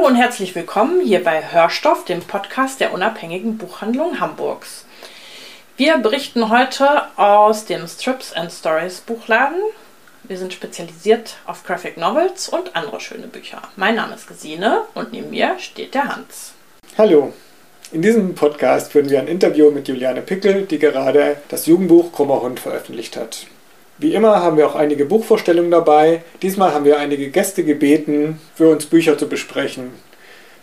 Hallo und herzlich willkommen hier bei Hörstoff, dem Podcast der unabhängigen Buchhandlung Hamburgs. Wir berichten heute aus dem Strips and Stories Buchladen. Wir sind spezialisiert auf Graphic Novels und andere schöne Bücher. Mein Name ist Gesine und neben mir steht der Hans. Hallo. In diesem Podcast führen wir ein Interview mit Juliane Pickel, die gerade das Jugendbuch Krummer Hund veröffentlicht hat. Wie immer haben wir auch einige Buchvorstellungen dabei. Diesmal haben wir einige Gäste gebeten, für uns Bücher zu besprechen.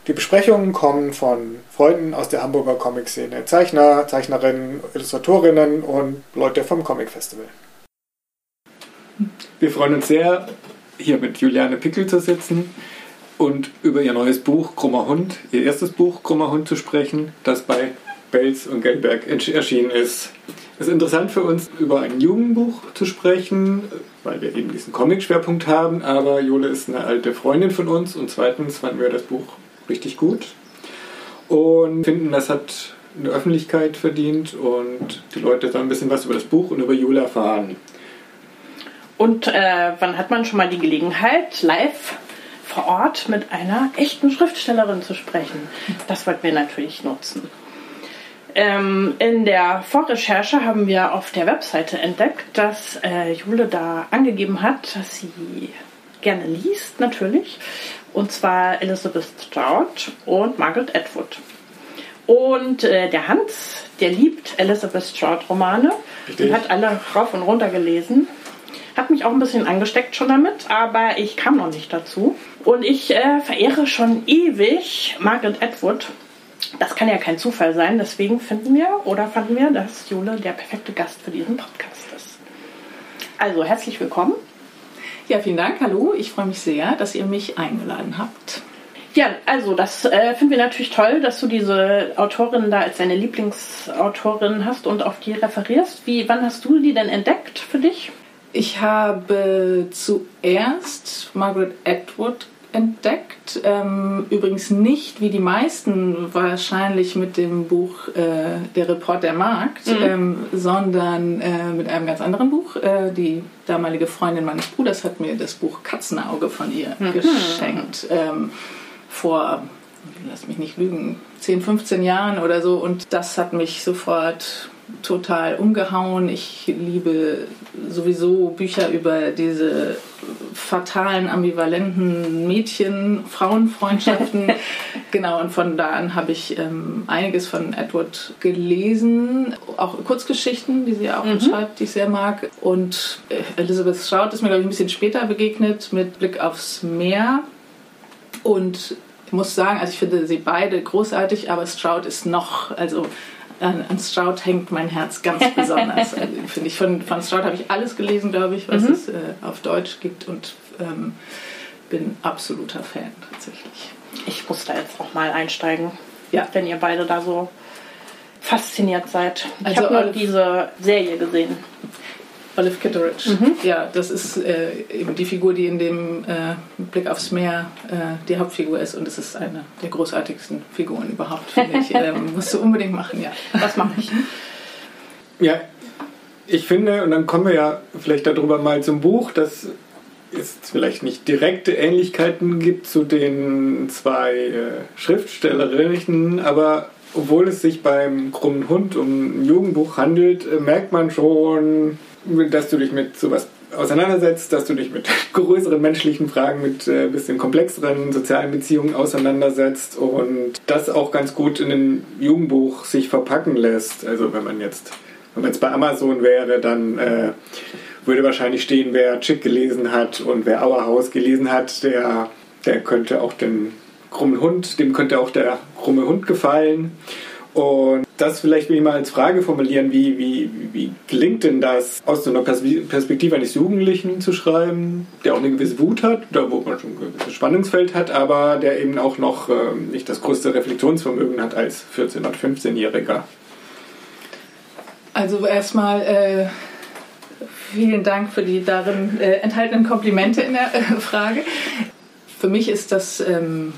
Die Besprechungen kommen von Freunden aus der Hamburger Comic-Szene, Zeichner, Zeichnerinnen, Illustratorinnen und Leute vom Comic Festival. Wir freuen uns sehr, hier mit Juliane Pickel zu sitzen und über ihr neues Buch Krummer Hund, ihr erstes Buch Krummer Hund zu sprechen, das bei Belz und Geldberg erschienen ist. Es ist interessant für uns, über ein Jugendbuch zu sprechen, weil wir eben diesen Comic-Schwerpunkt haben, aber Jule ist eine alte Freundin von uns und zweitens fanden wir das Buch richtig gut und finden, das hat eine Öffentlichkeit verdient und die Leute sollen ein bisschen was über das Buch und über Jule erfahren. Und äh, wann hat man schon mal die Gelegenheit, live vor Ort mit einer echten Schriftstellerin zu sprechen? Das wollten wir natürlich nutzen. Ähm, in der Vorrecherche haben wir auf der Webseite entdeckt, dass äh, Jule da angegeben hat, dass sie gerne liest, natürlich. Und zwar Elizabeth Strout und Margaret Atwood. Und äh, der Hans, der liebt Elizabeth Strout Romane und hat alle rauf und runter gelesen. Hat mich auch ein bisschen angesteckt schon damit, aber ich kam noch nicht dazu. Und ich äh, verehre schon ewig Margaret Atwood das kann ja kein Zufall sein. Deswegen finden wir oder fanden wir, dass Jule der perfekte Gast für diesen Podcast ist. Also herzlich willkommen. Ja, vielen Dank. Hallo. Ich freue mich sehr, dass ihr mich eingeladen habt. Ja, also das äh, finden wir natürlich toll, dass du diese Autorin da als deine Lieblingsautorin hast und auf die referierst. Wie, wann hast du die denn entdeckt für dich? Ich habe zuerst Margaret Atwood entdeckt. Ähm, übrigens nicht wie die meisten wahrscheinlich mit dem Buch äh, Der Report der Markt, mhm. ähm, sondern äh, mit einem ganz anderen Buch. Äh, die damalige Freundin meines Bruders hat mir das Buch Katzenauge von ihr mhm. geschenkt. Ähm, vor, lass mich nicht lügen, 10, 15 Jahren oder so. Und das hat mich sofort total umgehauen. Ich liebe sowieso Bücher über diese fatalen, ambivalenten Mädchen, Frauenfreundschaften. genau, und von da an habe ich ähm, einiges von Edward gelesen, auch Kurzgeschichten, die sie auch mhm. schreibt, die ich sehr mag. Und äh, Elizabeth Strout ist mir, glaube ich, ein bisschen später begegnet mit Blick aufs Meer. Und ich muss sagen, also ich finde sie beide großartig, aber Strout ist noch, also an, an Stroud hängt mein Herz ganz besonders. also, Finde ich. Von, von Stroud habe ich alles gelesen, glaube ich, was mhm. es äh, auf Deutsch gibt und ähm, bin absoluter Fan tatsächlich. Ich muss da jetzt auch mal einsteigen, ja. wenn ihr beide da so fasziniert seid. Ich also habe nur diese Serie gesehen. Olive Kitteridge. Mhm. Ja, das ist äh, eben die Figur, die in dem äh, Blick aufs Meer äh, die Hauptfigur ist und es ist eine der großartigsten Figuren überhaupt, finde ich. Ähm, musst du unbedingt machen, ja. Das mache ich. Ja, ich finde, und dann kommen wir ja vielleicht darüber mal zum Buch, dass es vielleicht nicht direkte Ähnlichkeiten gibt zu den zwei äh, Schriftstellerinnen, aber obwohl es sich beim Krummen Hund um ein Jugendbuch handelt, äh, merkt man schon, dass du dich mit sowas auseinandersetzt, dass du dich mit größeren menschlichen Fragen, mit äh, bisschen komplexeren sozialen Beziehungen auseinandersetzt und das auch ganz gut in ein Jugendbuch sich verpacken lässt. Also wenn man jetzt, wenn man jetzt bei Amazon wäre, dann äh, würde wahrscheinlich stehen, wer Chick gelesen hat und wer Auerhaus gelesen hat, der, der könnte auch den krummen Hund, dem könnte auch der krumme Hund gefallen. Und das vielleicht will ich mal als Frage formulieren, wie, wie, wie gelingt denn das, aus so einer Perspektive eines Jugendlichen zu schreiben, der auch eine gewisse Wut hat, da wo man schon ein gewisses Spannungsfeld hat, aber der eben auch noch äh, nicht das größte Reflexionsvermögen hat als 14- oder 15-Jähriger? Also erstmal äh, vielen Dank für die darin äh, enthaltenen Komplimente in der äh, Frage. Für mich ist das ähm,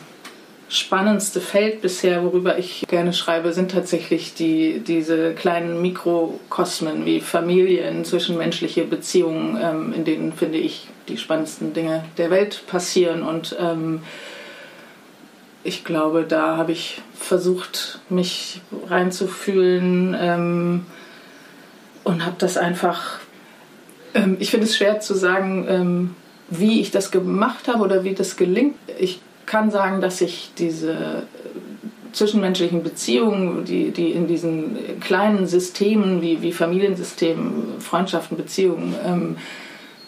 spannendste Feld bisher, worüber ich gerne schreibe, sind tatsächlich die, diese kleinen Mikrokosmen wie Familien, zwischenmenschliche Beziehungen, ähm, in denen, finde ich, die spannendsten Dinge der Welt passieren. Und ähm, ich glaube, da habe ich versucht, mich reinzufühlen ähm, und habe das einfach. Ähm, ich finde es schwer zu sagen, ähm, wie ich das gemacht habe oder wie das gelingt. Ich kann sagen, dass ich diese äh, zwischenmenschlichen Beziehungen, die, die in diesen kleinen Systemen wie, wie Familiensystemen, Freundschaften, Beziehungen, ähm,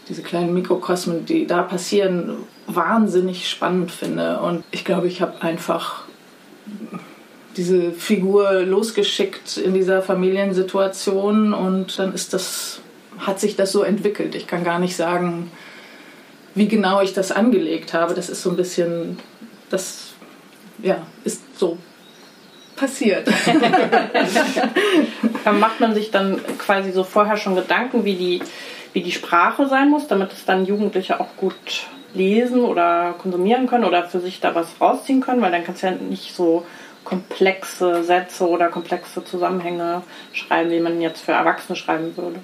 diese kleinen Mikrokosmen, die da passieren, wahnsinnig spannend finde. Und ich glaube, ich habe einfach diese Figur losgeschickt in dieser Familiensituation und dann ist das, hat sich das so entwickelt. Ich kann gar nicht sagen, wie genau ich das angelegt habe. Das ist so ein bisschen das ja, ist so passiert. dann macht man sich dann quasi so vorher schon Gedanken, wie die, wie die Sprache sein muss, damit es dann Jugendliche auch gut lesen oder konsumieren können oder für sich da was rausziehen können, weil dann kannst du ja nicht so komplexe Sätze oder komplexe Zusammenhänge schreiben, wie man jetzt für Erwachsene schreiben würde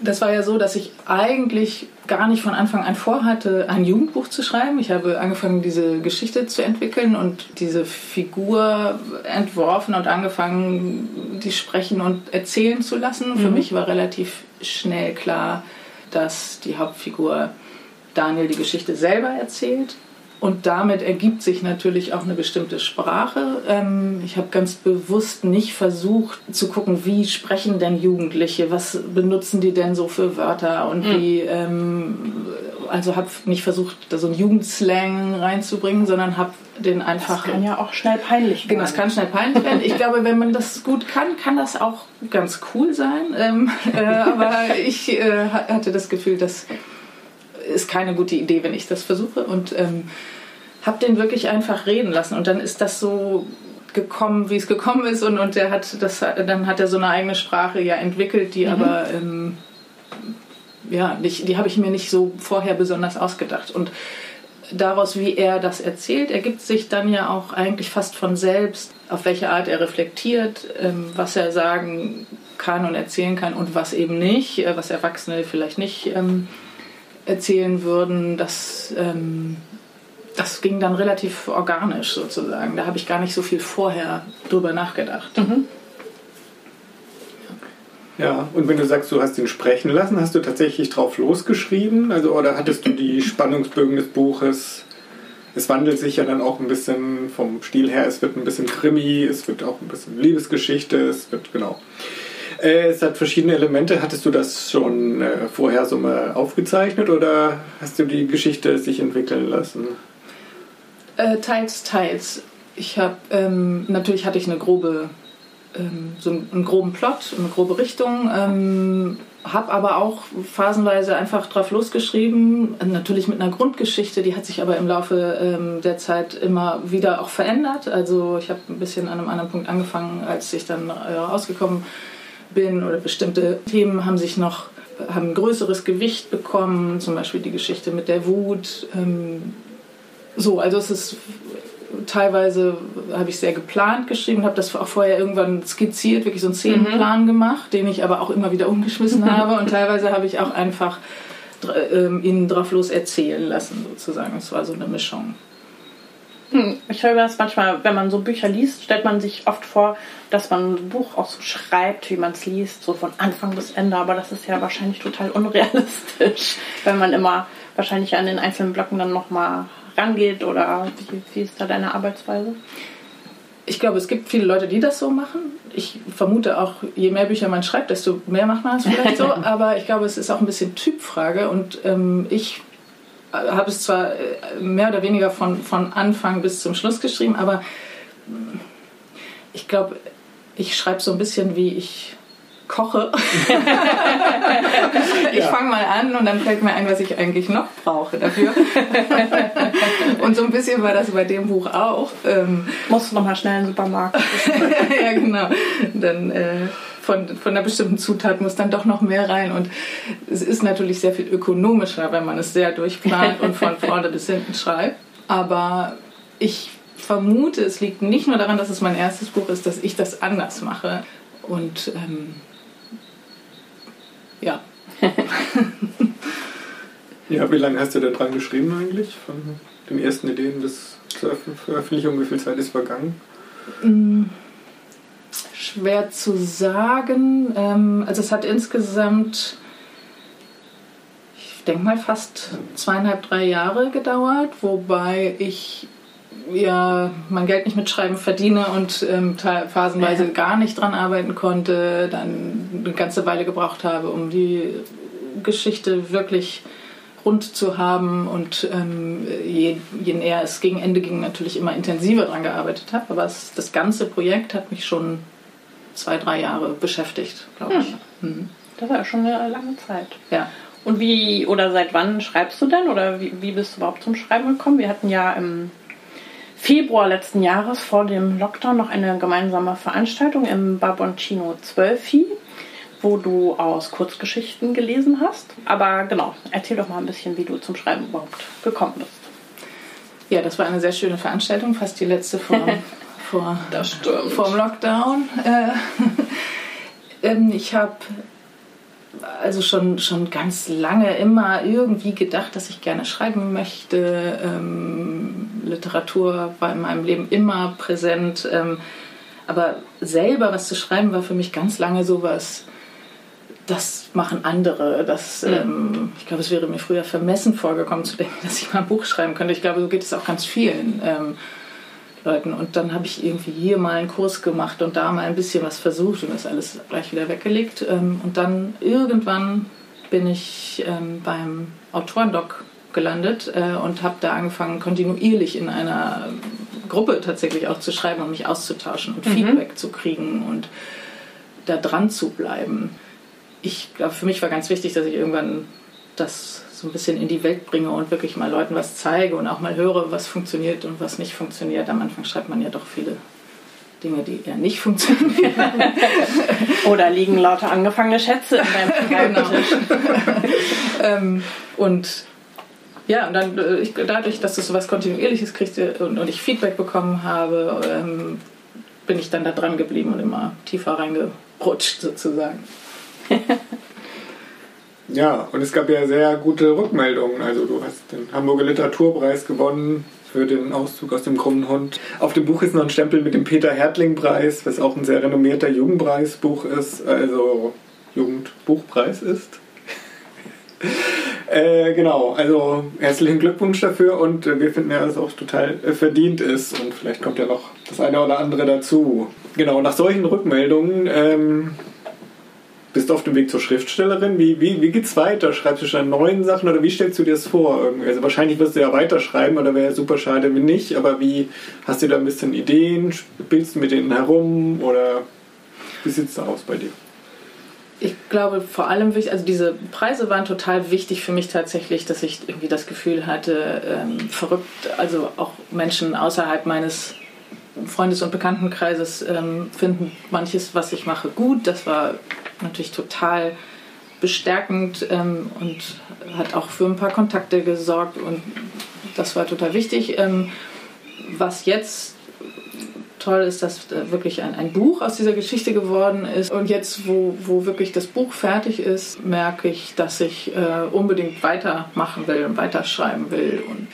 das war ja so, dass ich eigentlich gar nicht von Anfang an vorhatte, ein Jugendbuch zu schreiben. Ich habe angefangen, diese Geschichte zu entwickeln und diese Figur entworfen und angefangen, die sprechen und erzählen zu lassen. Mhm. Für mich war relativ schnell klar, dass die Hauptfigur Daniel die Geschichte selber erzählt und damit ergibt sich natürlich auch eine bestimmte Sprache. Ähm, ich habe ganz bewusst nicht versucht zu gucken, wie sprechen denn Jugendliche, was benutzen die denn so für Wörter und mhm. wie, ähm, also habe nicht versucht, da so einen Jugendslang reinzubringen, sondern habe den einfach. Das kann ja auch schnell peinlich werden. Genau, das kann schnell peinlich werden. Ich glaube, wenn man das gut kann, kann das auch ganz cool sein. Ähm, äh, aber ich äh, hatte das Gefühl, dass ist keine gute Idee, wenn ich das versuche. Und ähm, habe den wirklich einfach reden lassen. Und dann ist das so gekommen, wie es gekommen ist. Und, und der hat das, dann hat er so eine eigene Sprache ja entwickelt, die mhm. aber ähm, ja, nicht, die habe ich mir nicht so vorher besonders ausgedacht. Und daraus, wie er das erzählt, ergibt sich dann ja auch eigentlich fast von selbst, auf welche Art er reflektiert, ähm, was er sagen kann und erzählen kann und was eben nicht, äh, was Erwachsene vielleicht nicht ähm, erzählen würden, das, ähm, das ging dann relativ organisch sozusagen. Da habe ich gar nicht so viel vorher drüber nachgedacht. Mhm. Ja, und wenn du sagst, du hast ihn sprechen lassen, hast du tatsächlich drauf losgeschrieben? Also, oder hattest du die Spannungsbögen des Buches? Es wandelt sich ja dann auch ein bisschen vom Stil her. Es wird ein bisschen Krimi, es wird auch ein bisschen Liebesgeschichte, es wird, genau. Äh, es hat verschiedene Elemente. Hattest du das schon äh, vorher so mal aufgezeichnet oder hast du die Geschichte sich entwickeln lassen? Äh, teils, teils. Ich habe ähm, natürlich hatte ich eine grobe ähm, so einen groben Plot, eine grobe Richtung. Ähm, habe aber auch phasenweise einfach drauf losgeschrieben, natürlich mit einer Grundgeschichte, die hat sich aber im Laufe ähm, der Zeit immer wieder auch verändert. Also ich habe ein bisschen an einem anderen Punkt angefangen, als ich dann äh, rausgekommen bin bin oder bestimmte Themen haben sich noch haben ein größeres Gewicht bekommen, zum Beispiel die Geschichte mit der Wut. Ähm, so, also es ist teilweise habe ich sehr geplant geschrieben, habe das auch vorher irgendwann skizziert, wirklich so einen Szenenplan mhm. gemacht, den ich aber auch immer wieder umgeschmissen habe und teilweise habe ich auch einfach ähm, ihnen drauf los erzählen lassen sozusagen. Es war so eine Mischung. Hm, ich höre das manchmal, wenn man so Bücher liest, stellt man sich oft vor, dass man ein Buch auch so schreibt, wie man es liest, so von Anfang bis Ende. Aber das ist ja wahrscheinlich total unrealistisch, wenn man immer wahrscheinlich an den einzelnen Blöcken dann nochmal rangeht. Oder wie, wie ist da deine Arbeitsweise? Ich glaube, es gibt viele Leute, die das so machen. Ich vermute auch, je mehr Bücher man schreibt, desto mehr macht man es vielleicht so. Aber ich glaube, es ist auch ein bisschen Typfrage. Und ähm, ich habe es zwar äh, mehr oder weniger von, von Anfang bis zum Schluss geschrieben, aber ich glaube, ich schreibe so ein bisschen wie ich koche. ich fange mal an und dann fällt mir ein, was ich eigentlich noch brauche dafür. und so ein bisschen war das bei dem Buch auch. Ähm, Musst du nochmal schnell in den Supermarkt. ja, genau. Dann äh, von, von einer bestimmten Zutat muss dann doch noch mehr rein. Und es ist natürlich sehr viel ökonomischer, wenn man es sehr durchplant und von vorne bis hinten schreibt. Aber ich vermute, es liegt nicht nur daran, dass es mein erstes Buch ist, dass ich das anders mache. Und ähm, ja. ja, wie lange hast du da dran geschrieben eigentlich? Von den ersten Ideen bis zur Veröffentlichung? Wie viel Zeit ist vergangen? Mm, schwer zu sagen. Ähm, also es hat insgesamt, ich denke mal, fast zweieinhalb, drei Jahre gedauert, wobei ich ja mein Geld nicht mit Schreiben verdiene und ähm, phasenweise ja. gar nicht dran arbeiten konnte, dann eine ganze Weile gebraucht habe, um die Geschichte wirklich rund zu haben und ähm, je, je, näher es gegen Ende ging, natürlich immer intensiver dran gearbeitet habe. Aber es, das ganze Projekt hat mich schon zwei, drei Jahre beschäftigt, glaube ich. Hm. Mhm. Das war ja schon eine lange Zeit. Ja. Und wie oder seit wann schreibst du denn oder wie, wie bist du überhaupt zum Schreiben gekommen? Wir hatten ja im Februar letzten Jahres vor dem Lockdown noch eine gemeinsame Veranstaltung im Barboncino 12 wo du aus Kurzgeschichten gelesen hast. Aber genau, erzähl doch mal ein bisschen, wie du zum Schreiben überhaupt gekommen bist. Ja, das war eine sehr schöne Veranstaltung, fast die letzte vor, vor, vor dem Lockdown. Äh, ähm, ich habe also schon, schon ganz lange immer irgendwie gedacht, dass ich gerne schreiben möchte. Ähm, Literatur war in meinem Leben immer präsent. Ähm, aber selber was zu schreiben war für mich ganz lange so was, das machen andere. Das, mhm. ähm, ich glaube, es wäre mir früher vermessen vorgekommen zu denken, dass ich mal ein Buch schreiben könnte. Ich glaube, so geht es auch ganz vielen. Leuten. Und dann habe ich irgendwie hier mal einen Kurs gemacht und da mal ein bisschen was versucht und das alles gleich wieder weggelegt. Ähm, und dann irgendwann bin ich ähm, beim Autorendoc gelandet äh, und habe da angefangen, kontinuierlich in einer Gruppe tatsächlich auch zu schreiben und mich auszutauschen und mhm. Feedback zu kriegen und da dran zu bleiben. Ich glaube, für mich war ganz wichtig, dass ich irgendwann das so ein bisschen in die Welt bringe und wirklich mal Leuten was zeige und auch mal höre, was funktioniert und was nicht funktioniert. Am Anfang schreibt man ja doch viele Dinge, die eher nicht funktionieren. Oder liegen lauter angefangene Schätze in deinem genau. ähm, und ja, und dann äh, ich, dadurch, dass das so was Kontinuierliches kriegte und, und ich Feedback bekommen habe, ähm, bin ich dann da dran geblieben und immer tiefer reingerutscht sozusagen. Ja, und es gab ja sehr gute Rückmeldungen. Also du hast den Hamburger Literaturpreis gewonnen für den Auszug aus dem krummen Hund. Auf dem Buch ist noch ein Stempel mit dem Peter Hertling-Preis, was auch ein sehr renommierter Jugendpreisbuch ist, also Jugendbuchpreis ist. äh, genau, also herzlichen Glückwunsch dafür und wir finden ja, dass es auch total verdient ist und vielleicht kommt ja noch das eine oder andere dazu. Genau, nach solchen Rückmeldungen ähm, bist du auf dem Weg zur Schriftstellerin. Wie, wie, wie geht's weiter? Schreibst du schon neuen Sachen oder wie stellst du dir das vor? Also wahrscheinlich wirst du ja weiterschreiben oder wäre ja super schade, wenn nicht. Aber wie hast du da ein bisschen Ideen? Spielst du mit denen herum oder wie sieht es da aus bei dir? Ich glaube vor allem, also diese Preise waren total wichtig für mich tatsächlich, dass ich irgendwie das Gefühl hatte, ähm, verrückt, also auch Menschen außerhalb meines Freundes- und Bekanntenkreises ähm, finden manches, was ich mache, gut. Das war natürlich total bestärkend ähm, und hat auch für ein paar Kontakte gesorgt und das war total wichtig. Ähm, was jetzt toll ist, dass wirklich ein, ein Buch aus dieser Geschichte geworden ist. Und jetzt, wo, wo wirklich das Buch fertig ist, merke ich, dass ich äh, unbedingt weitermachen will und weiterschreiben will. Und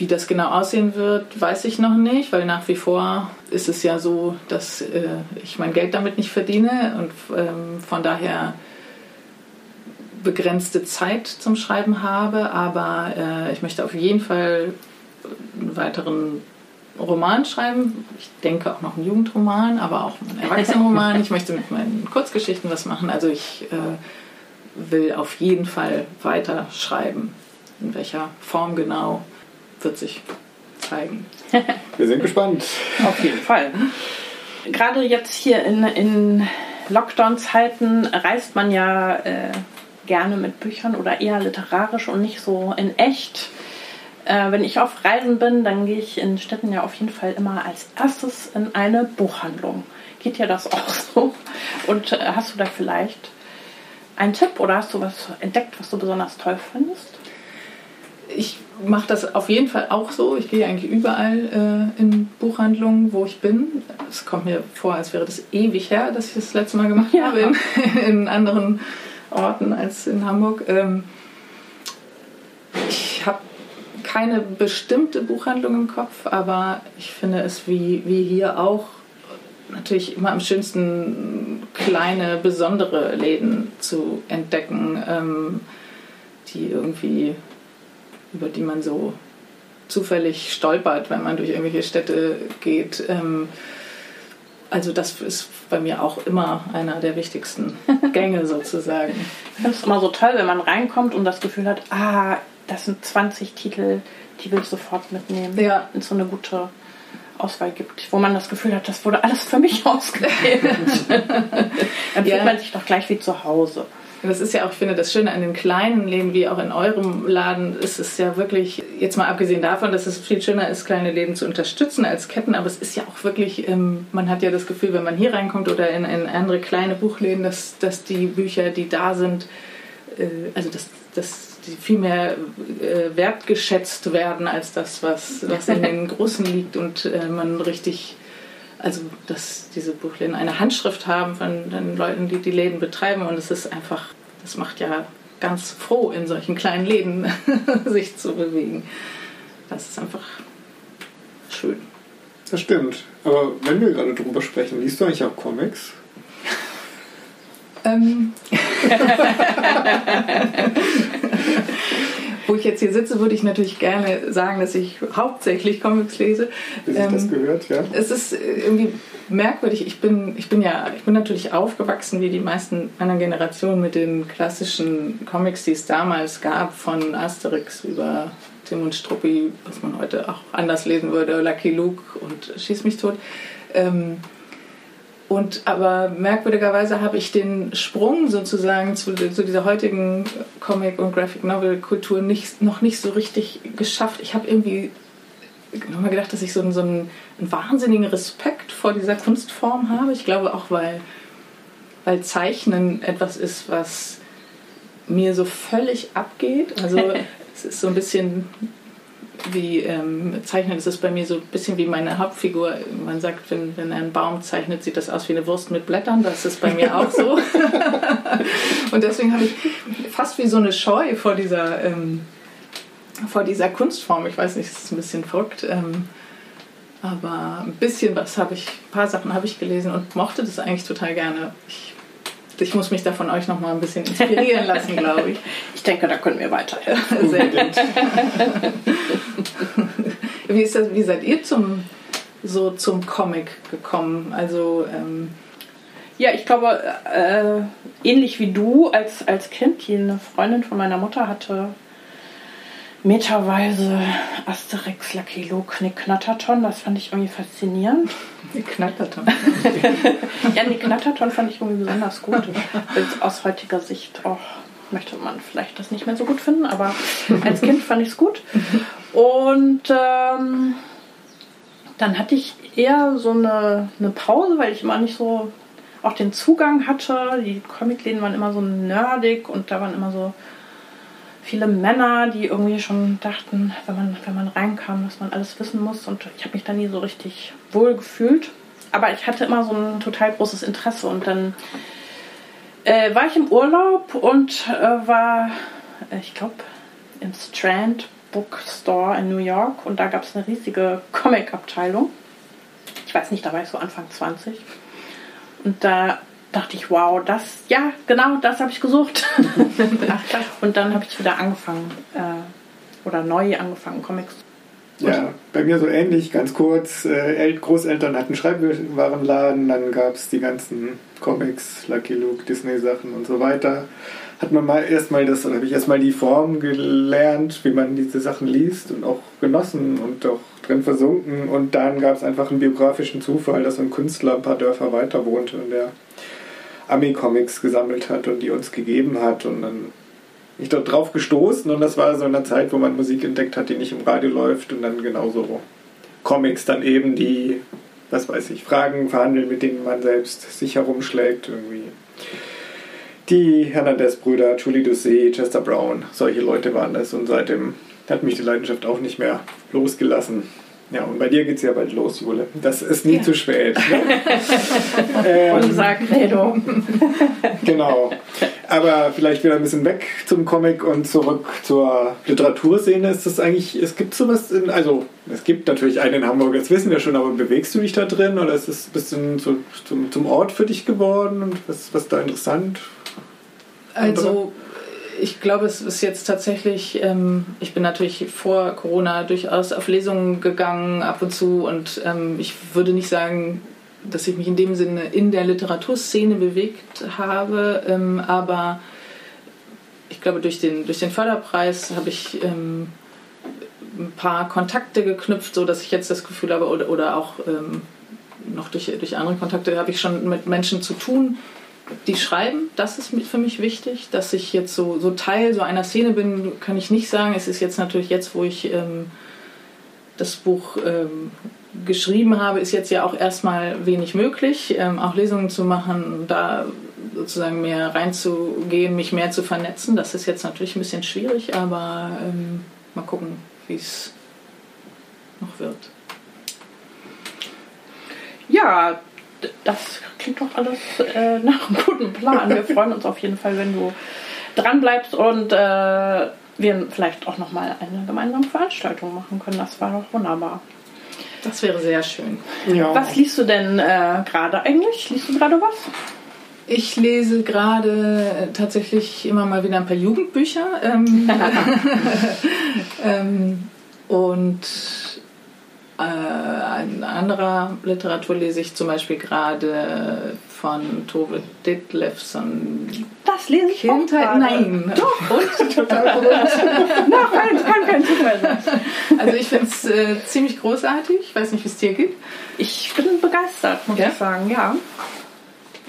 wie das genau aussehen wird, weiß ich noch nicht, weil nach wie vor ist es ja so, dass äh, ich mein Geld damit nicht verdiene und ähm, von daher begrenzte Zeit zum Schreiben habe. Aber äh, ich möchte auf jeden Fall einen weiteren Roman schreiben. Ich denke auch noch einen Jugendroman, aber auch einen Erwachsenenroman. Ich möchte mit meinen Kurzgeschichten was machen. Also ich äh, will auf jeden Fall weiter schreiben. In welcher Form genau wird sich zeigen. Wir sind gespannt. Auf jeden Fall. Gerade jetzt hier in, in Lockdown-Zeiten reist man ja äh, gerne mit Büchern oder eher literarisch und nicht so in echt. Äh, wenn ich auf Reisen bin, dann gehe ich in Städten ja auf jeden Fall immer als erstes in eine Buchhandlung. Geht dir das auch so? Und äh, hast du da vielleicht einen Tipp oder hast du was entdeckt, was du besonders toll findest? Ich mache das auf jeden Fall auch so. Ich gehe eigentlich überall äh, in Buchhandlungen, wo ich bin. Es kommt mir vor, als wäre das ewig her, dass ich das letzte Mal gemacht ja. habe in, in, anderen Orten als in Hamburg. Ähm, ich habe keine bestimmte Buchhandlung im Kopf, aber ich finde es wie, wie hier auch natürlich immer am schönsten, kleine, besondere Läden zu entdecken, ähm, die irgendwie, über die man so zufällig stolpert, wenn man durch irgendwelche Städte geht. Ähm, also das ist bei mir auch immer einer der wichtigsten Gänge sozusagen. Ich finde es immer so toll, wenn man reinkommt und das Gefühl hat, ah, das sind 20 Titel, die will ich sofort mitnehmen. Ja. In so eine gute Auswahl gibt, wo man das Gefühl hat, das wurde alles für mich ausgewählt. Dann fühlt man sich doch gleich wie zu Hause. Das ist ja auch, ich finde, das Schöne an den kleinen Läden, wie auch in eurem Laden, ist es ja wirklich, jetzt mal abgesehen davon, dass es viel schöner ist, kleine Läden zu unterstützen als Ketten, aber es ist ja auch wirklich, ähm, man hat ja das Gefühl, wenn man hier reinkommt oder in, in andere kleine Buchläden, dass, dass die Bücher, die da sind, äh, also dass, dass die viel mehr äh, wertgeschätzt werden als das, was, was in den Großen liegt und äh, man richtig, also dass diese Buchläden eine Handschrift haben von den Leuten, die die Läden betreiben und es ist einfach, das macht ja ganz froh, in solchen kleinen Läden sich zu bewegen. Das ist einfach schön. Das stimmt. Aber wenn wir gerade drüber sprechen, liest du eigentlich auch Comics? Ähm. Wo ich jetzt hier sitze, würde ich natürlich gerne sagen, dass ich hauptsächlich Comics lese. Wie ähm, das gehört, ja. Es ist irgendwie merkwürdig. Ich bin, ich bin ja, ich bin natürlich aufgewachsen wie die meisten anderen Generationen mit den klassischen Comics, die es damals gab, von Asterix über Tim und Struppi, was man heute auch anders lesen würde, Lucky Luke und Schieß mich tot. Ähm, und aber merkwürdigerweise habe ich den Sprung sozusagen zu, zu dieser heutigen Comic- und Graphic-Novel-Kultur nicht, noch nicht so richtig geschafft. Ich habe irgendwie nochmal gedacht, dass ich so, einen, so einen, einen, wahnsinnigen Respekt vor dieser Kunstform habe. Ich glaube auch, weil, weil Zeichnen etwas ist, was mir so völlig abgeht. Also es ist so ein bisschen wie ähm, Zeichnen ist es bei mir so ein bisschen wie meine Hauptfigur. Man sagt, wenn, wenn er einen Baum zeichnet, sieht das aus wie eine Wurst mit Blättern. Das ist bei mir auch so. und deswegen habe ich fast wie so eine Scheu vor dieser, ähm, vor dieser Kunstform. Ich weiß nicht, es ist ein bisschen verrückt. Ähm, aber ein bisschen was habe ich, ein paar Sachen habe ich gelesen und mochte das eigentlich total gerne. Ich ich muss mich da von euch noch mal ein bisschen inspirieren lassen, glaube ich. Ich denke, da können wir weiterhelfen. Sehr gut. wie, ist das, wie seid ihr zum, so zum Comic gekommen? Also ähm ja, ich glaube, äh, ähnlich wie du als, als Kind, die eine Freundin von meiner Mutter hatte, meterweise Asterix, Lucky Luke, Knatterton. Das fand ich irgendwie faszinierend. Nick Knatterton. ja, Nick Knatterton fand ich irgendwie besonders gut. Aus heutiger Sicht auch möchte man vielleicht das nicht mehr so gut finden, aber als Kind fand ich es gut. Und ähm, dann hatte ich eher so eine, eine Pause, weil ich immer nicht so auch den Zugang hatte. Die Comicläden waren immer so nerdig und da waren immer so viele Männer, die irgendwie schon dachten, wenn man, wenn man reinkam, dass man alles wissen muss. Und ich habe mich da nie so richtig wohl gefühlt. Aber ich hatte immer so ein total großes Interesse. Und dann äh, war ich im Urlaub und äh, war, äh, ich glaube, im Strand Bookstore in New York. Und da gab es eine riesige Comic-Abteilung. Ich weiß nicht, da war ich so Anfang 20. Und da dachte ich, wow, das, ja, genau, das habe ich gesucht. und dann habe ich wieder angefangen, äh, oder neu angefangen, Comics Ja, bei mir so ähnlich, ganz kurz. Äh, Großeltern hatten Schreibwarenladen, dann gab es die ganzen Comics, Lucky Luke, Disney-Sachen und so weiter. Hat man mal erstmal das, dann habe ich erstmal die Form gelernt, wie man diese Sachen liest und auch genossen und auch drin versunken. Und dann gab es einfach einen biografischen Zufall, dass ein Künstler ein paar Dörfer weiter wohnte und der Ami-Comics gesammelt hat und die uns gegeben hat. Und dann bin ich dort drauf gestoßen und das war so in einer Zeit, wo man Musik entdeckt hat, die nicht im Radio läuft und dann genauso Comics dann eben, die, was weiß ich, Fragen verhandeln, mit denen man selbst sich herumschlägt irgendwie. Die Hernandez-Brüder, Julie Doucet, Chester Brown, solche Leute waren das und seitdem hat mich die Leidenschaft auch nicht mehr losgelassen. Ja, und bei dir geht es ja bald los, Jule. Das ist nie ja. zu spät. Ne? ähm, Unser Credo. genau. Aber vielleicht wieder ein bisschen weg zum Comic und zurück zur Literaturszene. Ist das eigentlich, es gibt sowas in, also es gibt natürlich einen in Hamburg, das wissen wir schon, aber bewegst du dich da drin oder ist es ein bisschen so zum, zum Ort für dich geworden und was, was da interessant? Also ich glaube, es ist jetzt tatsächlich, ähm, ich bin natürlich vor Corona durchaus auf Lesungen gegangen ab und zu und ähm, ich würde nicht sagen, dass ich mich in dem Sinne in der Literaturszene bewegt habe, ähm, aber ich glaube, durch den, durch den Förderpreis habe ich ähm, ein paar Kontakte geknüpft, so dass ich jetzt das Gefühl habe, oder, oder auch ähm, noch durch, durch andere Kontakte habe ich schon mit Menschen zu tun, die schreiben, das ist für mich wichtig. Dass ich jetzt so, so Teil so einer Szene bin, kann ich nicht sagen. Es ist jetzt natürlich jetzt, wo ich ähm, das Buch ähm, geschrieben habe, ist jetzt ja auch erstmal wenig möglich, ähm, auch Lesungen zu machen, da sozusagen mehr reinzugehen, mich mehr zu vernetzen. Das ist jetzt natürlich ein bisschen schwierig, aber ähm, mal gucken, wie es noch wird. Ja, das klingt doch alles äh, nach einem guten Plan. Wir freuen uns auf jeden Fall, wenn du dran bleibst und äh, wir vielleicht auch noch mal eine gemeinsame Veranstaltung machen können. Das war doch wunderbar. Das wäre sehr schön. Ja. Was liest du denn äh, gerade eigentlich? Liest du gerade was? Ich lese gerade äh, tatsächlich immer mal wieder ein paar Jugendbücher. Ähm, ähm, und äh, in anderer Literatur lese ich zum Beispiel gerade von Tove Ditlevson. Das lese ich Kindheit, auch Nein. Doch, und? Total Nein, das kann kein Zufall sein. Also ich finde es äh, ziemlich großartig. Ich weiß nicht, wie es dir geht. Ich bin begeistert, muss ja? ich sagen, ja.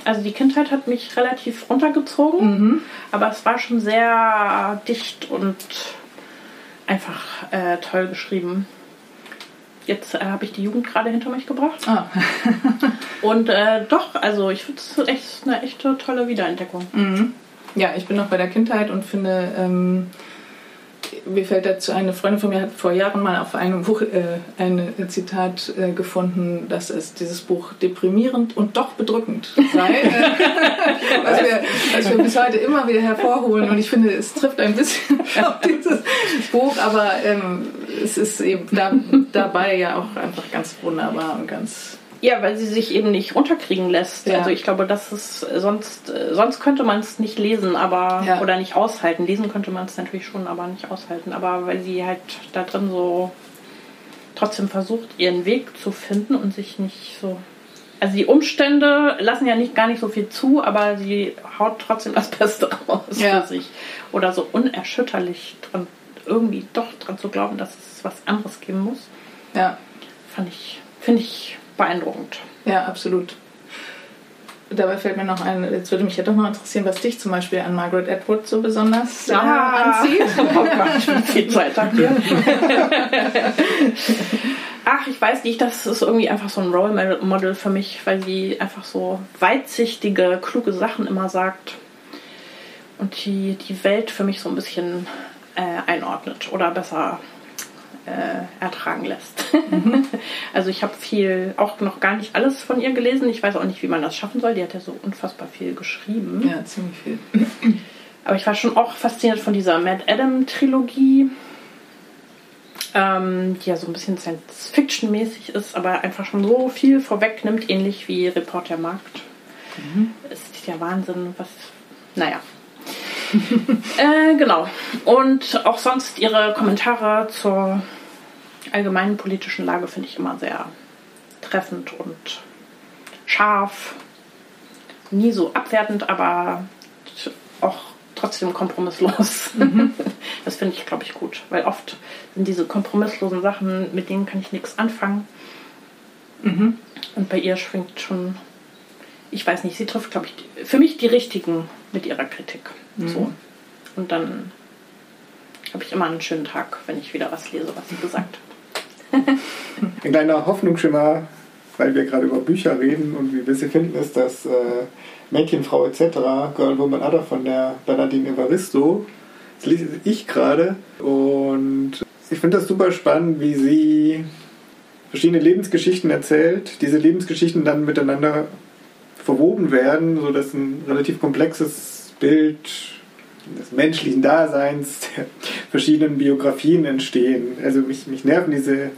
Also die Kindheit hat mich relativ runtergezogen, mhm. aber es war schon sehr dicht und einfach äh, toll geschrieben. Jetzt äh, habe ich die Jugend gerade hinter mich gebracht. Ah. und äh, doch, also ich finde es echt eine echte tolle Wiederentdeckung. Mhm. Ja, ich bin noch bei der Kindheit und finde, ähm, mir fällt dazu eine Freundin von mir hat vor Jahren mal auf einem Buch äh, ein Zitat äh, gefunden, dass es dieses Buch deprimierend und doch bedrückend sei, äh, was, wir, was wir bis heute immer wieder hervorholen. Und ich finde, es trifft ein bisschen auf dieses Buch, aber ähm, es ist eben da, dabei ja auch einfach ganz wunderbar und ganz ja, weil sie sich eben nicht unterkriegen lässt. Ja. Also ich glaube, das ist sonst sonst könnte man es nicht lesen, aber ja. oder nicht aushalten. Lesen könnte man es natürlich schon, aber nicht aushalten. Aber weil sie halt da drin so trotzdem versucht, ihren Weg zu finden und sich nicht so. Also die Umstände lassen ja nicht gar nicht so viel zu, aber sie haut trotzdem das Beste raus ja. für sich. Oder so unerschütterlich dran, irgendwie doch dran zu glauben, dass es was anderes geben muss. Ja. Fand ich, finde ich beeindruckend. Ja, absolut. Dabei fällt mir noch ein, jetzt würde mich ja doch noch interessieren, was dich zum Beispiel an Margaret Atwood so besonders ja. äh, anzieht. Oh Gott, viel Zeit hier. Ach, ich weiß nicht, das ist irgendwie einfach so ein Role Model für mich, weil sie einfach so weitsichtige, kluge Sachen immer sagt und die die Welt für mich so ein bisschen äh, einordnet oder besser äh, ertragen lässt. Mhm. also ich habe viel, auch noch gar nicht alles von ihr gelesen. Ich weiß auch nicht, wie man das schaffen soll. Die hat ja so unfassbar viel geschrieben. Ja, ziemlich viel. Aber ich war schon auch fasziniert von dieser Mad Adam Trilogie, ähm, die ja so ein bisschen Science-Fiction-mäßig ist, aber einfach schon so viel vorwegnimmt, ähnlich wie Reporter Markt. Mhm. Ist ja Wahnsinn, was. Naja, äh, genau. Und auch sonst ihre Kommentare zur allgemeinen politischen Lage finde ich immer sehr treffend und scharf. Nie so abwertend, aber auch trotzdem kompromisslos. Mhm. Das finde ich, glaube ich, gut, weil oft sind diese kompromisslosen Sachen, mit denen kann ich nichts anfangen. Mhm. Und bei ihr schwingt schon, ich weiß nicht, sie trifft, glaube ich, für mich die richtigen mit ihrer Kritik. Mhm. So. Und dann habe ich immer einen schönen Tag, wenn ich wieder was lese, was sie gesagt hat. Ein kleiner Hoffnungsschimmer, weil wir gerade über Bücher reden und wie wir sie finden, ist, dass äh, Mädchen, Frau etc., Girl, Woman, Other von der Bernadine Evaristo, das lese ich gerade und ich finde das super spannend, wie sie verschiedene Lebensgeschichten erzählt, diese Lebensgeschichten dann miteinander verwoben werden, sodass ein relativ komplexes Bild des menschlichen Daseins, der verschiedenen Biografien entstehen. Also mich, mich nerven diese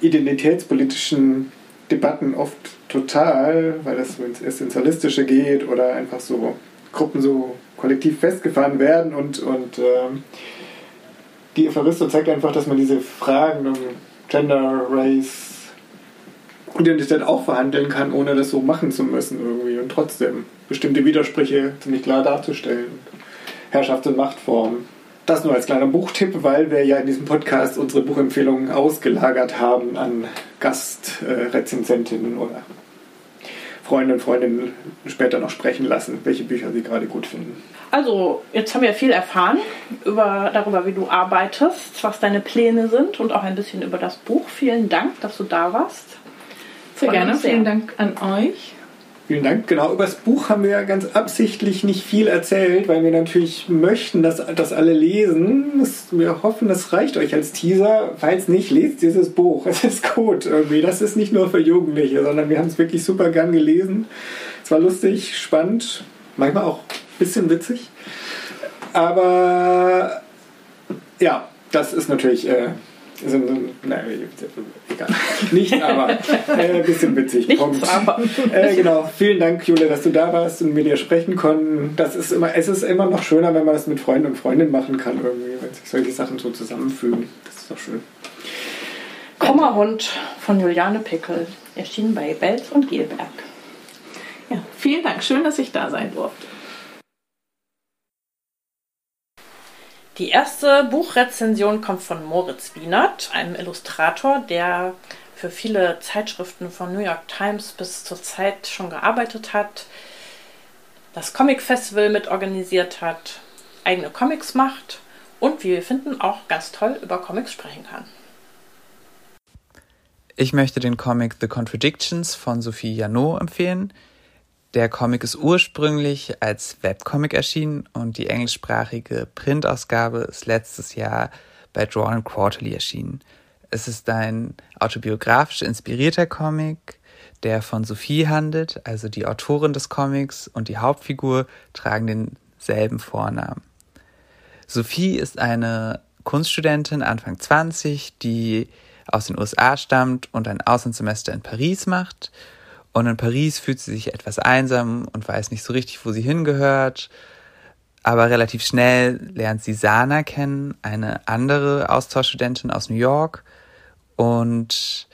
identitätspolitischen Debatten oft total, weil das ins Essentialistische geht oder einfach so Gruppen so kollektiv festgefahren werden und, und ähm, die Evaristo zeigt einfach, dass man diese Fragen um Gender, Race, Identität auch verhandeln kann, ohne das so machen zu müssen irgendwie und trotzdem bestimmte Widersprüche ziemlich klar darzustellen. Herrschaft und Machtformen. Das nur als kleiner Buchtipp, weil wir ja in diesem Podcast unsere Buchempfehlungen ausgelagert haben an Gastrezensentinnen oder Freunde und Freundinnen später noch sprechen lassen, welche Bücher sie gerade gut finden. Also, jetzt haben wir viel erfahren über, darüber, wie du arbeitest, was deine Pläne sind und auch ein bisschen über das Buch. Vielen Dank, dass du da warst. Sehr gerne. Vielen Dank an euch. Vielen Dank. Genau, über das Buch haben wir ja ganz absichtlich nicht viel erzählt, weil wir natürlich möchten, dass das alle lesen. Wir hoffen, das reicht euch als Teaser. Falls nicht, lest dieses Buch. Es ist gut irgendwie. Das ist nicht nur für Jugendliche, sondern wir haben es wirklich super gern gelesen. Es war lustig, spannend, manchmal auch ein bisschen witzig. Aber ja, das ist natürlich äh, so, nein, egal. Nicht, aber äh, ein bisschen witzig. Nichts, aber. Äh, genau. Vielen Dank, Jule, dass du da warst und mit dir sprechen konnten. Das ist immer, es ist immer noch schöner, wenn man das mit Freunden und Freundinnen machen kann, irgendwie, wenn sich solche Sachen so zusammenfügen. Das ist doch schön. Kummerhund von Juliane Pickel, erschienen bei Belz und Gelberg. Ja, vielen Dank. Schön, dass ich da sein durfte. Die erste Buchrezension kommt von Moritz Wienert, einem Illustrator, der für viele Zeitschriften von New York Times bis zur Zeit schon gearbeitet hat, das Comic Festival mitorganisiert hat, eigene Comics macht und wie wir finden auch ganz toll über Comics sprechen kann. Ich möchte den Comic The Contradictions von Sophie Janot empfehlen. Der Comic ist ursprünglich als Webcomic erschienen und die englischsprachige Printausgabe ist letztes Jahr bei Drawn Quarterly erschienen. Es ist ein autobiografisch inspirierter Comic, der von Sophie handelt, also die Autorin des Comics und die Hauptfigur tragen denselben Vornamen. Sophie ist eine Kunststudentin Anfang 20, die aus den USA stammt und ein Auslandssemester in Paris macht und in Paris fühlt sie sich etwas einsam und weiß nicht so richtig, wo sie hingehört. Aber relativ schnell lernt sie Sana kennen, eine andere Austauschstudentin aus New York. Und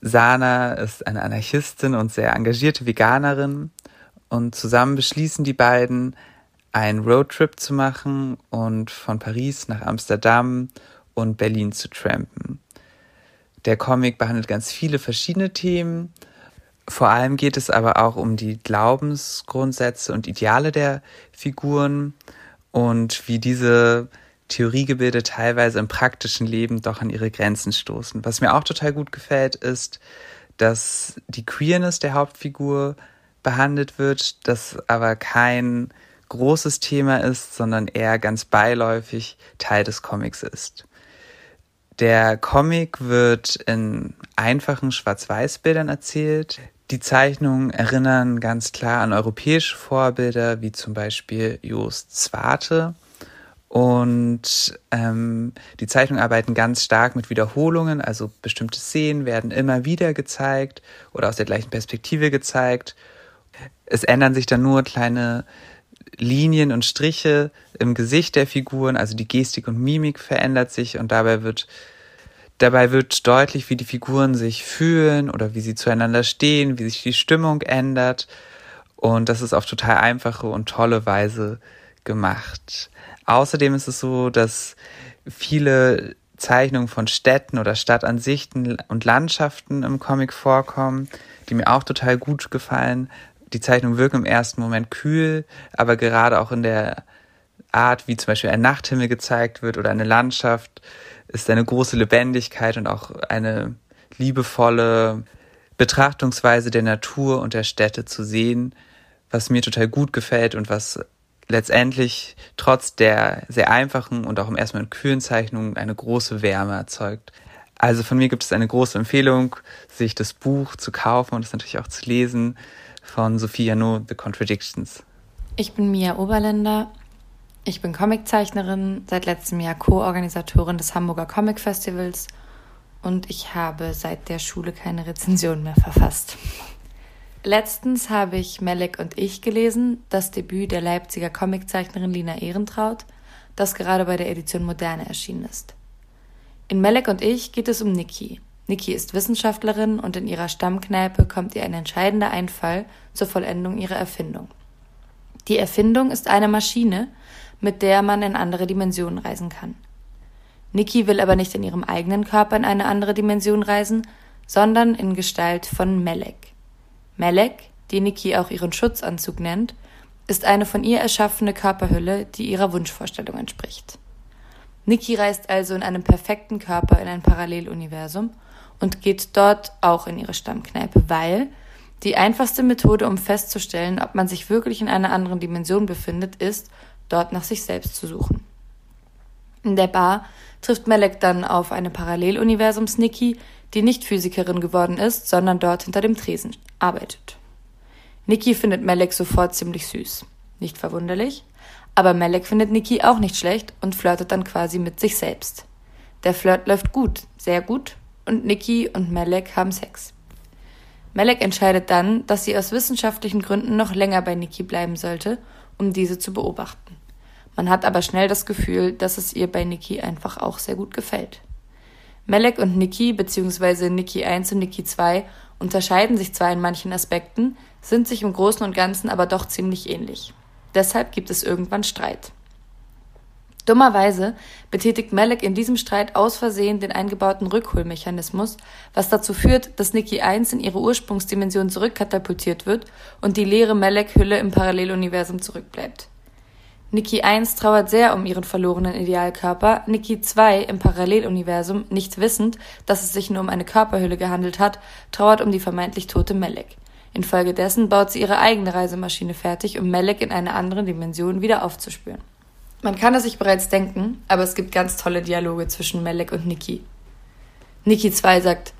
Sana ist eine Anarchistin und sehr engagierte Veganerin. Und zusammen beschließen die beiden, einen Roadtrip zu machen und von Paris nach Amsterdam und Berlin zu trampen. Der Comic behandelt ganz viele verschiedene Themen vor allem geht es aber auch um die Glaubensgrundsätze und Ideale der Figuren und wie diese Theoriegebilde teilweise im praktischen Leben doch an ihre Grenzen stoßen. Was mir auch total gut gefällt, ist, dass die Queerness der Hauptfigur behandelt wird, das aber kein großes Thema ist, sondern eher ganz beiläufig Teil des Comics ist. Der Comic wird in einfachen Schwarz-Weiß-Bildern erzählt. Die Zeichnungen erinnern ganz klar an europäische Vorbilder, wie zum Beispiel Jost Zwarte. Und ähm, die Zeichnungen arbeiten ganz stark mit Wiederholungen, also bestimmte Szenen werden immer wieder gezeigt oder aus der gleichen Perspektive gezeigt. Es ändern sich dann nur kleine Linien und Striche im Gesicht der Figuren, also die Gestik und Mimik verändert sich und dabei wird Dabei wird deutlich, wie die Figuren sich fühlen oder wie sie zueinander stehen, wie sich die Stimmung ändert. Und das ist auf total einfache und tolle Weise gemacht. Außerdem ist es so, dass viele Zeichnungen von Städten oder Stadtansichten und Landschaften im Comic vorkommen, die mir auch total gut gefallen. Die Zeichnungen wirken im ersten Moment kühl, aber gerade auch in der Art, wie zum Beispiel ein Nachthimmel gezeigt wird oder eine Landschaft, ist eine große Lebendigkeit und auch eine liebevolle Betrachtungsweise der Natur und der Städte zu sehen, was mir total gut gefällt und was letztendlich trotz der sehr einfachen und auch im ersten Moment kühlen Zeichnungen eine große Wärme erzeugt. Also von mir gibt es eine große Empfehlung, sich das Buch zu kaufen und es natürlich auch zu lesen von Sophie Janot, The Contradictions. Ich bin Mia Oberländer. Ich bin Comiczeichnerin, seit letztem Jahr Co-Organisatorin des Hamburger Comic Festivals und ich habe seit der Schule keine Rezension mehr verfasst. Letztens habe ich Melek und ich gelesen, das Debüt der Leipziger Comiczeichnerin Lina Ehrentraut, das gerade bei der Edition Moderne erschienen ist. In Melek und ich geht es um Niki. Niki ist Wissenschaftlerin und in ihrer Stammkneipe kommt ihr ein entscheidender Einfall zur Vollendung ihrer Erfindung. Die Erfindung ist eine Maschine, mit der man in andere Dimensionen reisen kann. Niki will aber nicht in ihrem eigenen Körper in eine andere Dimension reisen, sondern in Gestalt von Melek. Melek, die Niki auch ihren Schutzanzug nennt, ist eine von ihr erschaffene Körperhülle, die ihrer Wunschvorstellung entspricht. Niki reist also in einem perfekten Körper in ein Paralleluniversum und geht dort auch in ihre Stammkneipe, weil die einfachste Methode, um festzustellen, ob man sich wirklich in einer anderen Dimension befindet, ist, dort nach sich selbst zu suchen. In der Bar trifft Melek dann auf eine Paralleluniversums-Niki, die nicht Physikerin geworden ist, sondern dort hinter dem Tresen arbeitet. Niki findet Melek sofort ziemlich süß. Nicht verwunderlich, aber Melek findet Niki auch nicht schlecht und flirtet dann quasi mit sich selbst. Der Flirt läuft gut, sehr gut, und Niki und Melek haben Sex. Melek entscheidet dann, dass sie aus wissenschaftlichen Gründen noch länger bei Niki bleiben sollte, um diese zu beobachten. Man hat aber schnell das Gefühl, dass es ihr bei Niki einfach auch sehr gut gefällt. Melek und Niki bzw. Niki 1 und Niki 2 unterscheiden sich zwar in manchen Aspekten, sind sich im Großen und Ganzen aber doch ziemlich ähnlich. Deshalb gibt es irgendwann Streit. Dummerweise betätigt Melek in diesem Streit aus Versehen den eingebauten Rückholmechanismus, was dazu führt, dass Niki 1 in ihre Ursprungsdimension zurückkatapultiert wird und die leere Melek-Hülle im Paralleluniversum zurückbleibt. Niki 1 trauert sehr um ihren verlorenen Idealkörper, Niki 2 im Paralleluniversum, nicht wissend, dass es sich nur um eine Körperhülle gehandelt hat, trauert um die vermeintlich tote Melek. Infolgedessen baut sie ihre eigene Reisemaschine fertig, um Melek in einer anderen Dimension wieder aufzuspüren. Man kann es sich bereits denken, aber es gibt ganz tolle Dialoge zwischen Melek und Niki. Niki 2 sagt,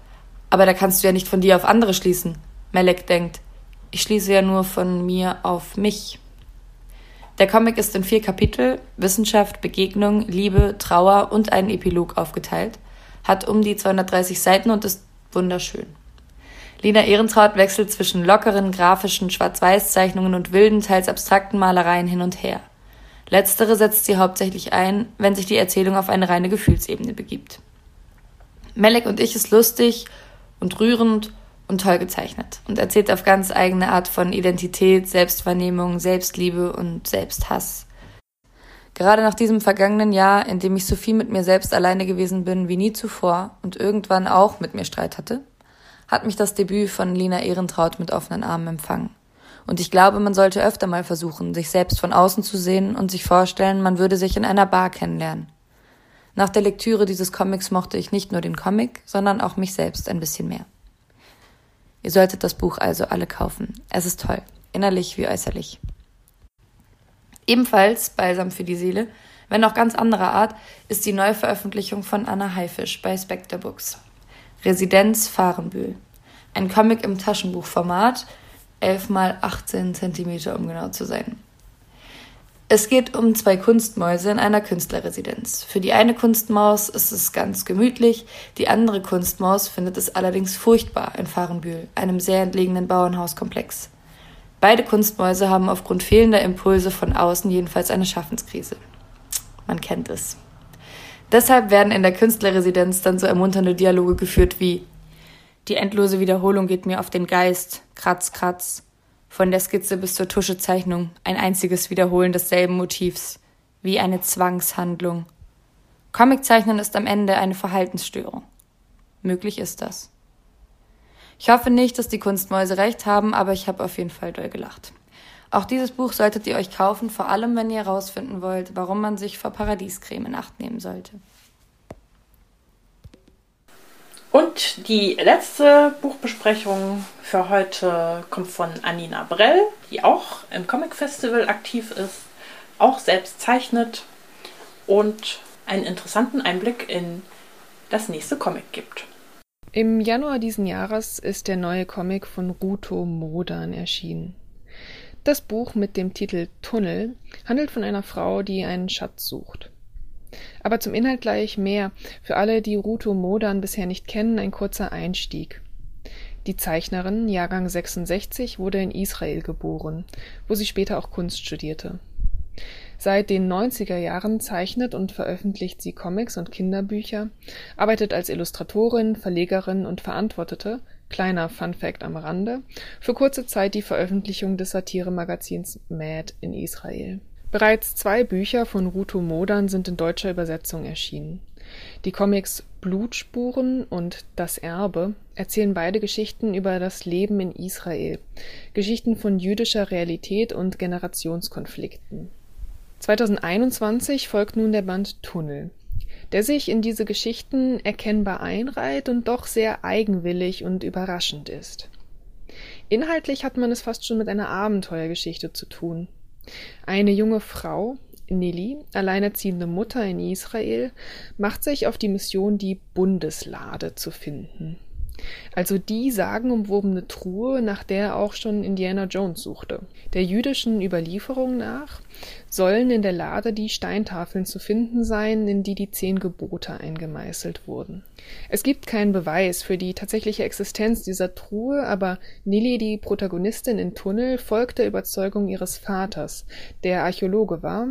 aber da kannst du ja nicht von dir auf andere schließen. Melek denkt, ich schließe ja nur von mir auf mich. Der Comic ist in vier Kapitel Wissenschaft, Begegnung, Liebe, Trauer und einen Epilog aufgeteilt, hat um die 230 Seiten und ist wunderschön. Lina Ehrentraut wechselt zwischen lockeren, grafischen Schwarz-Weiß-Zeichnungen und wilden, teils abstrakten Malereien hin und her. Letztere setzt sie hauptsächlich ein, wenn sich die Erzählung auf eine reine Gefühlsebene begibt. Melek und ich ist lustig und rührend und toll gezeichnet und erzählt auf ganz eigene Art von Identität, Selbstwahrnehmung, Selbstliebe und Selbsthass. Gerade nach diesem vergangenen Jahr, in dem ich so viel mit mir selbst alleine gewesen bin wie nie zuvor und irgendwann auch mit mir Streit hatte, hat mich das Debüt von Lina Ehrentraut mit offenen Armen empfangen. Und ich glaube, man sollte öfter mal versuchen, sich selbst von außen zu sehen und sich vorstellen, man würde sich in einer Bar kennenlernen. Nach der Lektüre dieses Comics mochte ich nicht nur den Comic, sondern auch mich selbst ein bisschen mehr. Ihr solltet das Buch also alle kaufen. Es ist toll, innerlich wie äußerlich. Ebenfalls Balsam für die Seele, wenn auch ganz anderer Art, ist die Neuveröffentlichung von Anna Haifisch bei Spectre Books. Residenz Fahrenbühl. Ein Comic im Taschenbuchformat, 11 mal 18 Zentimeter, um genau zu sein. Es geht um zwei Kunstmäuse in einer Künstlerresidenz. Für die eine Kunstmaus ist es ganz gemütlich, die andere Kunstmaus findet es allerdings furchtbar in Fahrenbühl, einem sehr entlegenen Bauernhauskomplex. Beide Kunstmäuse haben aufgrund fehlender Impulse von außen jedenfalls eine Schaffenskrise. Man kennt es. Deshalb werden in der Künstlerresidenz dann so ermunternde Dialoge geführt wie Die endlose Wiederholung geht mir auf den Geist, kratz, kratz. Von der Skizze bis zur Tuschezeichnung ein einziges Wiederholen desselben Motivs, wie eine Zwangshandlung. Comiczeichnen ist am Ende eine Verhaltensstörung. Möglich ist das. Ich hoffe nicht, dass die Kunstmäuse recht haben, aber ich habe auf jeden Fall doll gelacht. Auch dieses Buch solltet ihr euch kaufen, vor allem wenn ihr herausfinden wollt, warum man sich vor Paradiescreme in Acht nehmen sollte. Und die letzte Buchbesprechung für heute kommt von Anina Brell, die auch im Comic Festival aktiv ist, auch selbst zeichnet und einen interessanten Einblick in das nächste Comic gibt. Im Januar diesen Jahres ist der neue Comic von Ruto Modan erschienen. Das Buch mit dem Titel Tunnel handelt von einer Frau, die einen Schatz sucht. Aber zum Inhalt gleich mehr. Für alle, die Ruto Modan bisher nicht kennen, ein kurzer Einstieg. Die Zeichnerin, Jahrgang 66, wurde in Israel geboren, wo sie später auch Kunst studierte. Seit den 90er Jahren zeichnet und veröffentlicht sie Comics und Kinderbücher, arbeitet als Illustratorin, Verlegerin und verantwortete, Kleiner Fun-Fact am Rande: für kurze Zeit die Veröffentlichung des Satiremagazins Mad in Israel. Bereits zwei Bücher von Ruto Modan sind in deutscher Übersetzung erschienen. Die Comics Blutspuren und Das Erbe erzählen beide Geschichten über das Leben in Israel, Geschichten von jüdischer Realität und Generationskonflikten. 2021 folgt nun der Band Tunnel der sich in diese Geschichten erkennbar einreiht und doch sehr eigenwillig und überraschend ist. Inhaltlich hat man es fast schon mit einer Abenteuergeschichte zu tun. Eine junge Frau, Nili, alleinerziehende Mutter in Israel, macht sich auf die Mission, die Bundeslade zu finden. Also die sagenumwobene Truhe, nach der auch schon Indiana Jones suchte. Der jüdischen Überlieferung nach sollen in der Lade die Steintafeln zu finden sein, in die die zehn Gebote eingemeißelt wurden. Es gibt keinen Beweis für die tatsächliche Existenz dieser Truhe, aber Nili, die Protagonistin in Tunnel, folgt der Überzeugung ihres Vaters, der Archäologe war,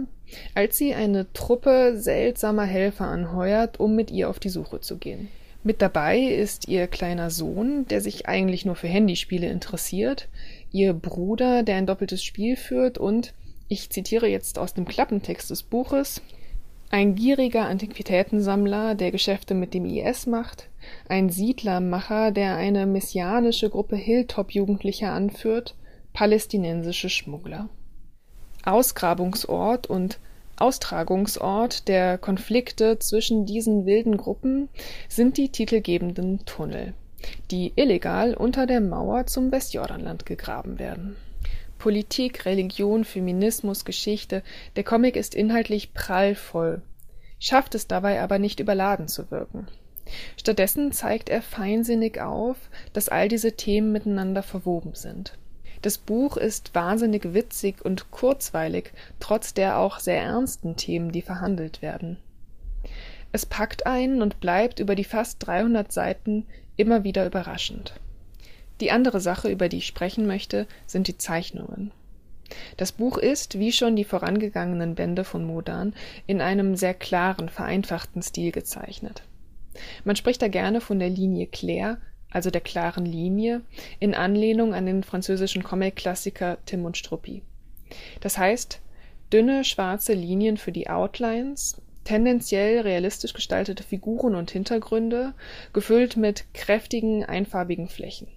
als sie eine Truppe seltsamer Helfer anheuert, um mit ihr auf die Suche zu gehen. Mit dabei ist ihr kleiner Sohn, der sich eigentlich nur für Handyspiele interessiert, ihr Bruder, der ein doppeltes Spiel führt und, ich zitiere jetzt aus dem Klappentext des Buches, ein gieriger Antiquitätensammler, der Geschäfte mit dem IS macht, ein Siedlermacher, der eine messianische Gruppe Hilltop-Jugendlicher anführt, palästinensische Schmuggler. Ausgrabungsort und Austragungsort der Konflikte zwischen diesen wilden Gruppen sind die titelgebenden Tunnel, die illegal unter der Mauer zum Westjordanland gegraben werden. Politik, Religion, Feminismus, Geschichte, der Comic ist inhaltlich prallvoll, schafft es dabei aber nicht überladen zu wirken. Stattdessen zeigt er feinsinnig auf, dass all diese Themen miteinander verwoben sind. Das Buch ist wahnsinnig witzig und kurzweilig, trotz der auch sehr ernsten Themen, die verhandelt werden. Es packt einen und bleibt über die fast 300 Seiten immer wieder überraschend. Die andere Sache, über die ich sprechen möchte, sind die Zeichnungen. Das Buch ist, wie schon die vorangegangenen Bände von Modan, in einem sehr klaren, vereinfachten Stil gezeichnet. Man spricht da gerne von der Linie Claire, also der klaren Linie, in Anlehnung an den französischen Comic-Klassiker Tim und Struppi. Das heißt, dünne schwarze Linien für die Outlines, tendenziell realistisch gestaltete Figuren und Hintergründe, gefüllt mit kräftigen, einfarbigen Flächen.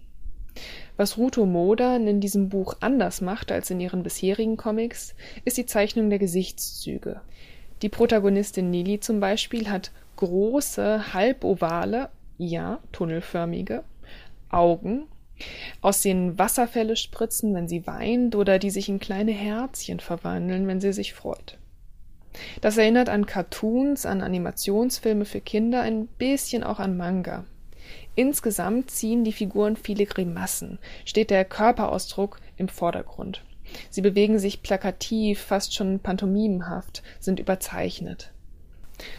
Was Ruto Modan in diesem Buch anders macht als in ihren bisherigen Comics, ist die Zeichnung der Gesichtszüge. Die Protagonistin Nili zum Beispiel hat große, halbovale ja, tunnelförmige Augen, aus denen Wasserfälle spritzen, wenn sie weint, oder die sich in kleine Herzchen verwandeln, wenn sie sich freut. Das erinnert an Cartoons, an Animationsfilme für Kinder, ein bisschen auch an Manga. Insgesamt ziehen die Figuren viele Grimassen, steht der Körperausdruck im Vordergrund. Sie bewegen sich plakativ, fast schon pantomimenhaft, sind überzeichnet.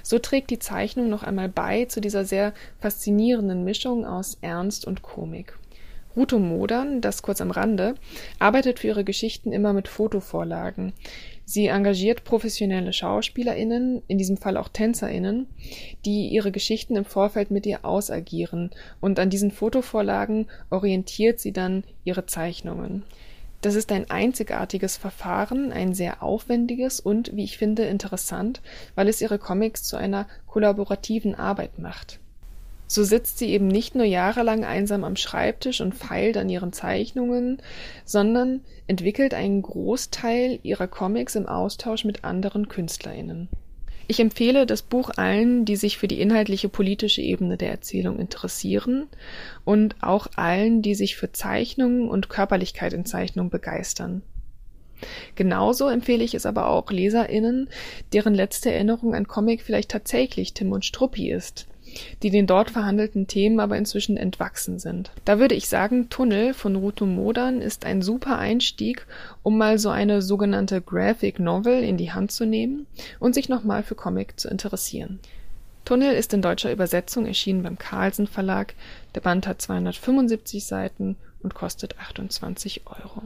So trägt die Zeichnung noch einmal bei zu dieser sehr faszinierenden Mischung aus Ernst und Komik. Ruto Modern, das kurz am Rande, arbeitet für ihre Geschichten immer mit Fotovorlagen. Sie engagiert professionelle SchauspielerInnen, in diesem Fall auch TänzerInnen, die ihre Geschichten im Vorfeld mit ihr ausagieren und an diesen Fotovorlagen orientiert sie dann ihre Zeichnungen. Das ist ein einzigartiges Verfahren, ein sehr aufwendiges und, wie ich finde, interessant, weil es ihre Comics zu einer kollaborativen Arbeit macht. So sitzt sie eben nicht nur jahrelang einsam am Schreibtisch und feilt an ihren Zeichnungen, sondern entwickelt einen Großteil ihrer Comics im Austausch mit anderen KünstlerInnen. Ich empfehle das Buch allen, die sich für die inhaltliche politische Ebene der Erzählung interessieren und auch allen, die sich für Zeichnungen und Körperlichkeit in Zeichnung begeistern. Genauso empfehle ich es aber auch LeserInnen, deren letzte Erinnerung an Comic vielleicht tatsächlich Tim und Struppi ist die den dort verhandelten Themen aber inzwischen entwachsen sind. Da würde ich sagen, Tunnel von Ruto Modern ist ein super Einstieg, um mal so eine sogenannte Graphic Novel in die Hand zu nehmen und sich nochmal für Comic zu interessieren. Tunnel ist in deutscher Übersetzung erschienen beim Carlsen Verlag. Der Band hat 275 Seiten und kostet 28 Euro.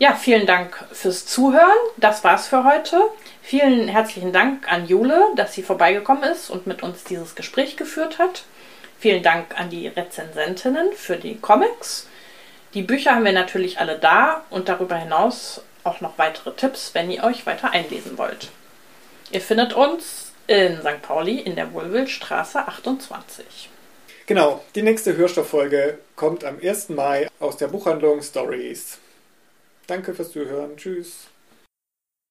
Ja, vielen Dank fürs Zuhören. Das war's für heute. Vielen herzlichen Dank an Jule, dass sie vorbeigekommen ist und mit uns dieses Gespräch geführt hat. Vielen Dank an die Rezensentinnen für die Comics. Die Bücher haben wir natürlich alle da und darüber hinaus auch noch weitere Tipps, wenn ihr euch weiter einlesen wollt. Ihr findet uns in St. Pauli in der Wohlwildstraße 28. Genau, die nächste Hörstofffolge kommt am 1. Mai aus der Buchhandlung Stories. Danke fürs Zuhören. Tschüss.